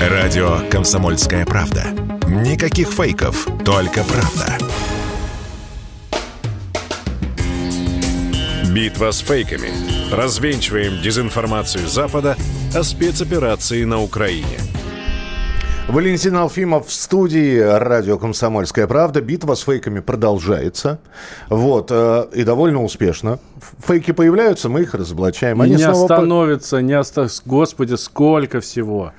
Радио «Комсомольская правда». Никаких фейков, только правда. Битва с фейками. Развенчиваем дезинформацию Запада о спецоперации на Украине. Валентин Алфимов в студии радио «Комсомольская правда». Битва с фейками продолжается. Вот. э, И довольно успешно. Фейки появляются, мы их разоблачаем. Они не снова по- остановится, не остановится. Господи, сколько всего.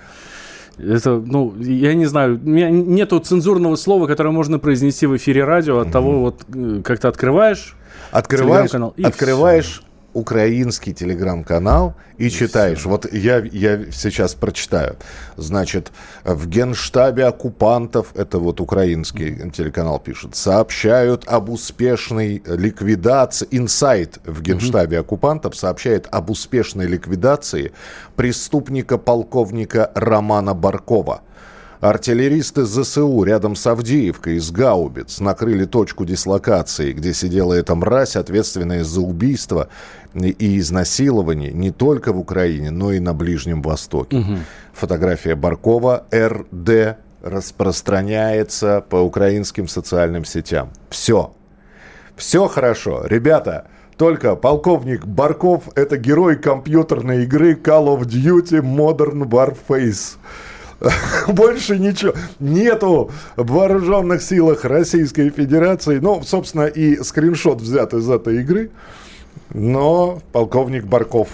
Это, ну, я не знаю, у меня нету цензурного слова, которое можно произнести в эфире радио от того, вот, э, как ты открываешь Открываешь, и открываешь украинский телеграм-канал и читаешь. Вот я, я сейчас прочитаю. Значит, в генштабе оккупантов, это вот украинский телеканал пишет, сообщают об успешной ликвидации, инсайт в генштабе оккупантов сообщает об успешной ликвидации преступника-полковника Романа Баркова. Артиллеристы ЗСУ рядом с Авдеевкой из Гаубиц накрыли точку дислокации, где сидела эта мразь, ответственная за убийство и изнасилование не только в Украине, но и на Ближнем Востоке. Фотография Баркова РД распространяется по украинским социальным сетям. Все. Все хорошо. Ребята, только полковник Барков – это герой компьютерной игры Call of Duty Modern Warface. Больше ничего. Нету в вооруженных силах Российской Федерации. Ну, собственно, и скриншот взят из этой игры. Но полковник Барков.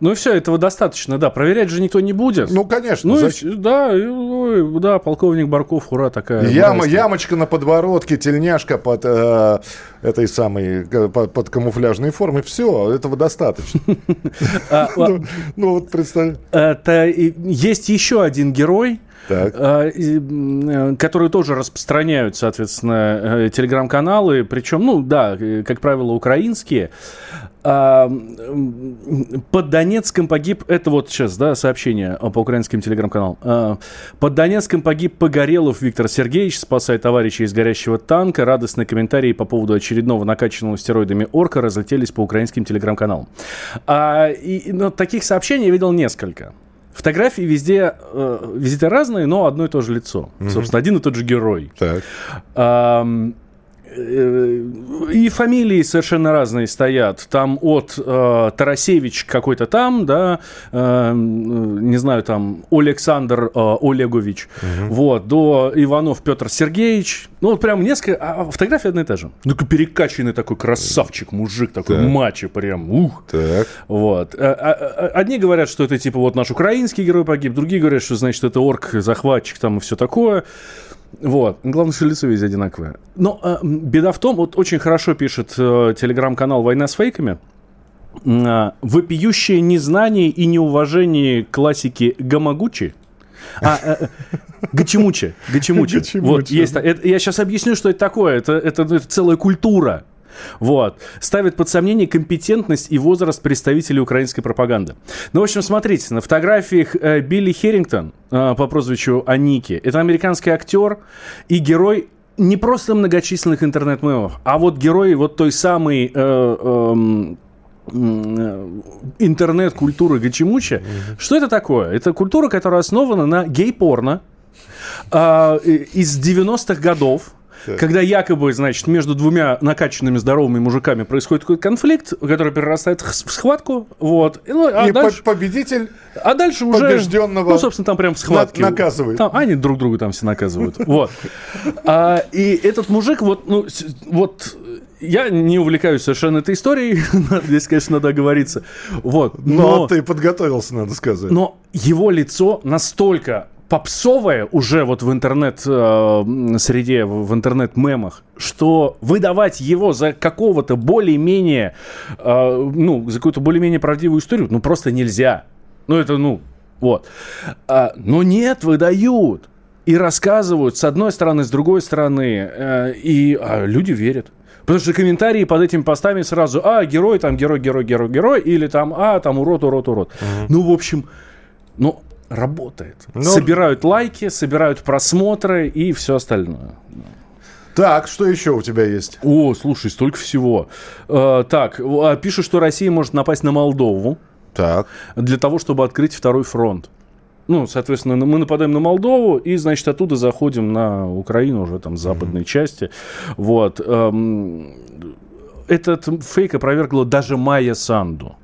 Ну и все, этого достаточно, да. Проверять же никто не будет. Ну, конечно. Ну и зачем? всё, да, и, ой, да, полковник Барков, ура, такая. Яма, ямочка на подворотке, тельняшка под э, этой самой, под, под камуфляжной формой. Все, этого достаточно. А, Ну, ну, вот представь. И- есть еще один герой, Так. м, э, которые тоже распространяют, соответственно, э, телеграм-каналы, причем, ну да, э, как правило, украинские. А, Под Донецком погиб, это вот сейчас, да, сообщение по украинским телеграм-каналам. А, Под Донецком погиб Погорелов Виктор Сергеевич, спасая товарища из горящего танка. Радостные комментарии по поводу очередного накачанного стероидами орка разлетелись по украинским телеграм-каналам. А, и, ну, таких сообщений я видел несколько. Фотографии везде, э, везде разные, но одно и то же лицо. Собственно, один и тот же герой. Так. Ам, э, И фамилии совершенно разные стоят. Там от э, Тарасевич какой-то там, да, э, не знаю, там Александр э, Олегович, вот, до Иванов Петр Сергеевич. Ну, вот прям несколько, а фотография одна и та же. Ну, перекачанный такой красавчик, мужик такой, Так. мачо прям, ух. Так. Вот. А- а- а- Одни говорят, что это типа вот наш украинский герой погиб, другие говорят, что значит это орк, захватчик там и все такое. Вот. Главное, что лицо везде одинаковое. Но м, беда в том, вот очень хорошо пишет э, телеграм-канал «Война с фейками», а, вопиющее незнание и неуважение классики Гамагучи. А, э, э, Гачимучи. Гачимучи. Гачимучи. Вот, есть, это- я сейчас объясню, что это такое. Это, это, это целая культура. Вот. Ставит под сомнение компетентность и возраст представителей украинской пропаганды. Ну, в общем, смотрите, на фотографиях э, Билли Херрингтон э, по прозвищу Аники, это американский актер и герой не просто многочисленных интернет-мемов, а вот герой вот той самой э, эм, э, интернет-культуры Гачимуча. Что это такое? Это культура, которая основана на гей-порно и- из 90-х годов. Когда якобы, значит, между двумя накачанными здоровыми мужиками происходит какой-то конфликт, который перерастает в схватку, вот. И, ну, а, И дальше, по- победитель а дальше уже... побежденного Ну, собственно, там прям в схватке. на- наказывает. Там, они друг друга там все наказывают. Вот. А, и этот мужик, вот, ну, вот, я не увлекаюсь совершенно этой историей, здесь, конечно, надо оговориться. Вот. Но, ты подготовился, надо сказать. Но его лицо настолько попсовое уже вот в интернет-среде, в интернет-мемах, что выдавать его за какого-то более-менее, э, ну, за какую-то более-менее правдивую историю, ну, просто нельзя. Ну, это, ну, вот. А, но нет, выдают. И рассказывают с одной стороны, с другой стороны. э, и а, люди верят. Потому что комментарии под этими постами сразу, а, герой, там, герой, герой, герой, герой, или там, а, там, урод, урод, урод. Ну, в общем, ну, работает. Ну, собирают лайки, собирают просмотры и все остальное. Так, что еще у тебя есть? О, слушай, столько всего. Э, так, а, пишут, что Россия может напасть на Молдову Так. для того, чтобы открыть второй фронт. Ну, соответственно, мы нападаем на Молдову и, значит, оттуда заходим на Украину уже там западной mm-hmm. части. Вот. Эм, этот фейк опровергла даже Майя Санду.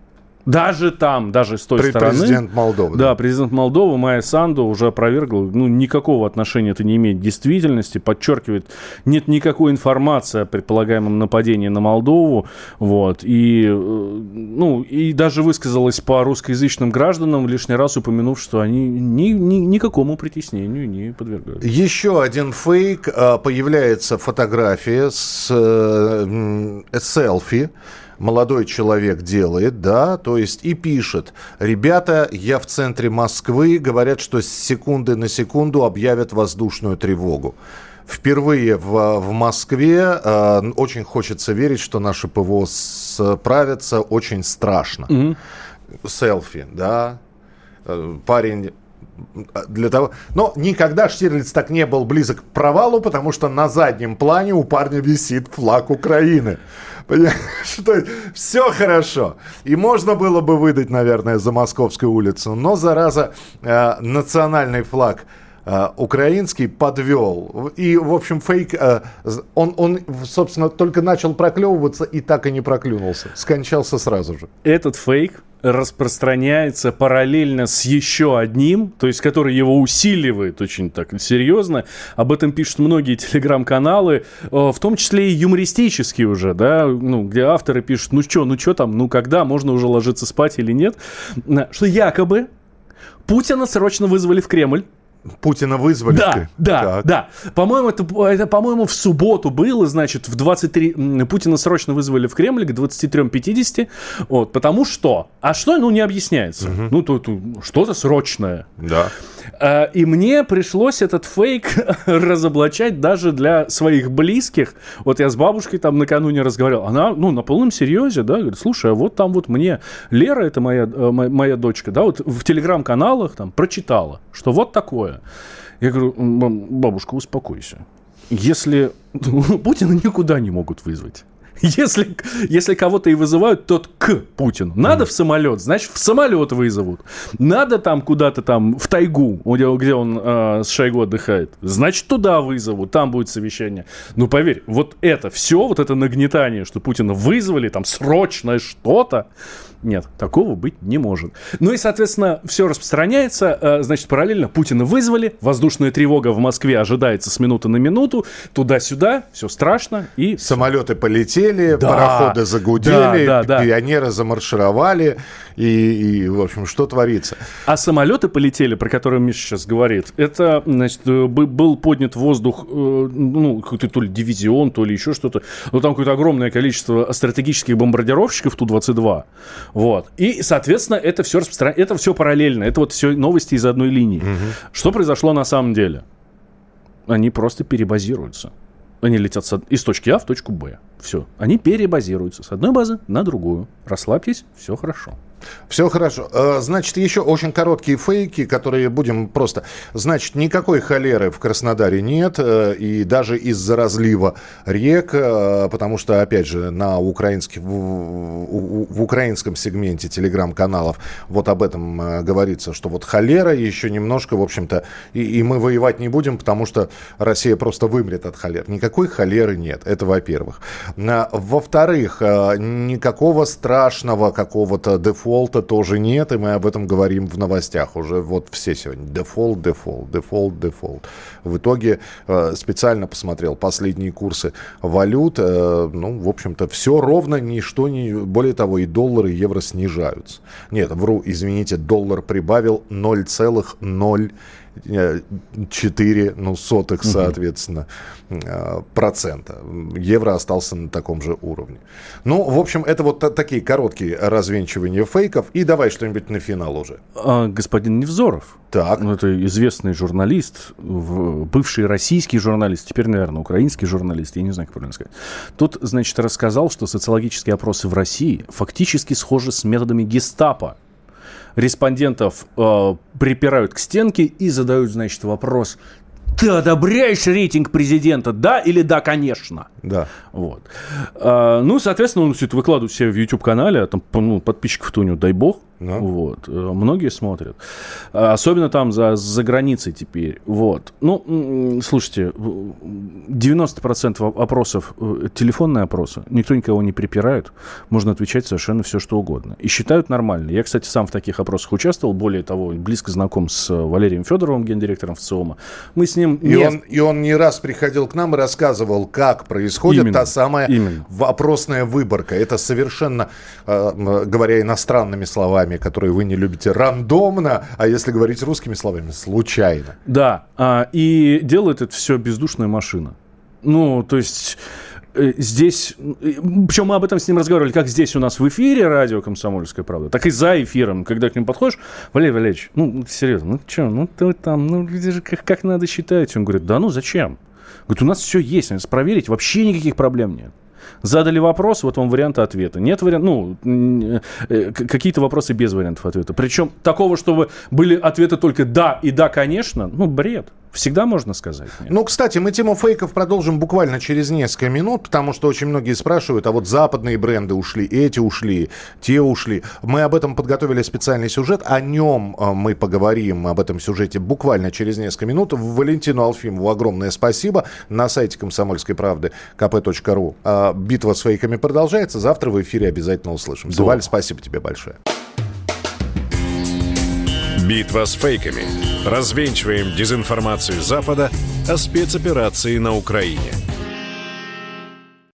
Даже там, даже с той При, стороны. Президент Молдовы. Да, да, президент Молдовы Майя Санду уже опровергла, ну, никакого отношения это не имеет к действительности, подчеркивает, нет никакой информации о предполагаемом нападении на Молдову, вот, и, э, ну, и даже высказалась по русскоязычным гражданам, лишний раз упомянув, что они ни, ни, никакому притеснению не подвергаются. Еще один фейк, а, появляется фотография с э, селфи, молодой человек делает, да, то есть и пишет, ребята, я в центре Москвы, говорят, что с секунды на секунду объявят воздушную тревогу. Впервые в, в Москве э, очень хочется верить, что наши ПВО справятся очень страшно. Mm-hmm. Селфи, да, э, парень для того... Но никогда Штирлиц так не был близок к провалу, потому что на заднем плане у парня висит флаг Украины. Что все хорошо. И можно было бы выдать, наверное, за Московскую улицу, но, зараза, э, национальный флаг украинский подвел. И, в общем, фейк, э, он, он, собственно, только начал проклевываться и так и не проклюнулся. Скончался сразу же. Этот фейк распространяется параллельно с еще одним, то есть который его усиливает очень так серьезно. Об этом пишут многие телеграм-каналы, э, в том числе и юмористические уже, да, ну, где авторы пишут, ну что, ну что там, ну когда, можно уже ложиться спать или нет, что якобы Путина срочно вызвали в Кремль, Путина вызвали. Да, да, так. да. По-моему, это, это, по-моему, в субботу было, значит, в 23... Путина срочно вызвали в Кремль к 23.50, вот, потому что... А что, ну, не объясняется. Угу. Ну, то, то, что-то срочное. Да. А, и мне пришлось этот фейк разоблачать даже для своих близких. Вот я с бабушкой там накануне разговаривал. Она, ну, на полном серьезе, да, говорит, слушай, а вот там вот мне Лера, это моя, э, моя, моя дочка, да, вот в телеграм-каналах там прочитала, что вот такое. Я говорю, бабушка, успокойся. Если Путина никуда не могут вызвать. Если, если кого-то и вызывают, то к Путину. Надо mm. в самолет, значит, в самолет вызовут. Надо там куда-то там в тайгу, где, где он э, с Шойгу отдыхает, значит, туда вызовут, там будет совещание. Ну, поверь, вот это все, вот это нагнетание, что Путина вызвали, там срочное что-то, нет, такого быть не может. Ну и, соответственно, все распространяется. Э, значит, параллельно Путина вызвали. Воздушная тревога в Москве ожидается с минуты на минуту. Туда-сюда, все страшно. И... Самолеты полетели, да, пароходы загудели, да, да, да. пионеры замаршировали. И, и, в общем, что творится? А самолеты полетели, про которые Миша сейчас говорит, это, значит, э, был поднят воздух, э, ну, какой-то то ли дивизион, то ли еще что-то. Но там какое-то огромное количество стратегических бомбардировщиков Ту-22. Вот. И, соответственно, это все распространяется, это все параллельно. Это вот все новости из одной линии. Угу. Что произошло на самом деле? Они просто перебазируются. Они летят из точки А в точку Б. Все. Они перебазируются с одной базы на другую. Расслабьтесь, все хорошо. Все хорошо. Э, значит, еще очень короткие фейки, которые будем просто... Значит, никакой холеры в Краснодаре нет, э, и даже из-за разлива рек, э, потому что, опять же, на украинский, в, украинском сегменте телеграм-каналов вот об этом говорится, что вот холера еще немножко, в общем-то, и, и мы воевать не будем, потому что Россия просто вымрет от холер. Никакой холеры нет, это во-первых. Во-вторых, никакого страшного какого-то дефолта тоже нет, и мы об этом говорим в новостях уже вот все сегодня. Дефолт, дефолт, дефолт, дефолт. В итоге э, специально посмотрел последние курсы валют. Э, ну, в общем-то, все ровно, ничто не... Более того, и доллары, и евро снижаются. Нет, вру, извините, доллар прибавил 0,0 4 ну, сотых, соответственно, угу. процента. Евро остался на таком же уровне. Ну, в общем, это вот такие короткие развенчивания фейков. И давай что-нибудь на финал уже. А, господин Невзоров. Так. Ну, это известный журналист, бывший российский журналист, теперь, наверное, украинский журналист, я не знаю, как правильно сказать. Тут, значит, рассказал, что социологические опросы в России фактически схожи с методами гестапо респондентов э, припирают к стенке и задают, значит, вопрос, ты одобряешь рейтинг президента, да или да, конечно? Да. Вот. А, ну, соответственно, он все это выкладывает себе в YouTube-канале, а там ну, подписчиков-то у него, дай бог, Ну. Вот. Э, многие смотрят. Особенно там за, за границей теперь. Вот. Ну, слушайте, 90% опросов э, телефонные опросы. Никто никого не припирает. Можно отвечать совершенно все, что угодно. И считают нормально. Я, кстати, сам в таких опросах участвовал. Более того, близко знаком с Валерием Федоровым, гендиректором ВЦИОМа. Мы с ним... И, не... он, и он не раз приходил к нам и рассказывал, как происходит именно, та самая именно. опросная выборка. Это совершенно, э, говоря иностранными словами, которые вы не любите, рандомно, а если говорить русскими словами, случайно. Да, а, и делает это все бездушная машина. Ну, то есть э, здесь, причем мы об этом с ним разговаривали, как здесь у нас в эфире радио «Комсомольская правда», так и за эфиром, когда к ним подходишь, Валерий Валерьевич, ну, серьезно, ну что, ну ты там, ну, как, как надо считать? Он говорит, да ну зачем? Говорит, у нас все есть, надо проверить, вообще никаких проблем нет. Задали вопрос, вот вам варианты ответа. Нет вариантов, ну, э, какие-то вопросы без вариантов ответа. Причем такого, чтобы были ответы только «да» и «да, конечно», ну, бред. Всегда можно сказать. Нет? Ну, кстати, мы тему фейков продолжим буквально через несколько минут, потому что очень многие спрашивают, а вот западные бренды ушли, эти ушли, те ушли. Мы об этом подготовили специальный сюжет, о нем э, мы поговорим, об этом сюжете буквально через несколько минут. Валентину Алфимову огромное спасибо. На сайте комсомольской правды kp.ru а, битва с фейками продолжается. Завтра в эфире обязательно услышим. Да. Валь, спасибо тебе большое. Битва с фейками. Развенчиваем дезинформацию Запада о спецоперации на Украине.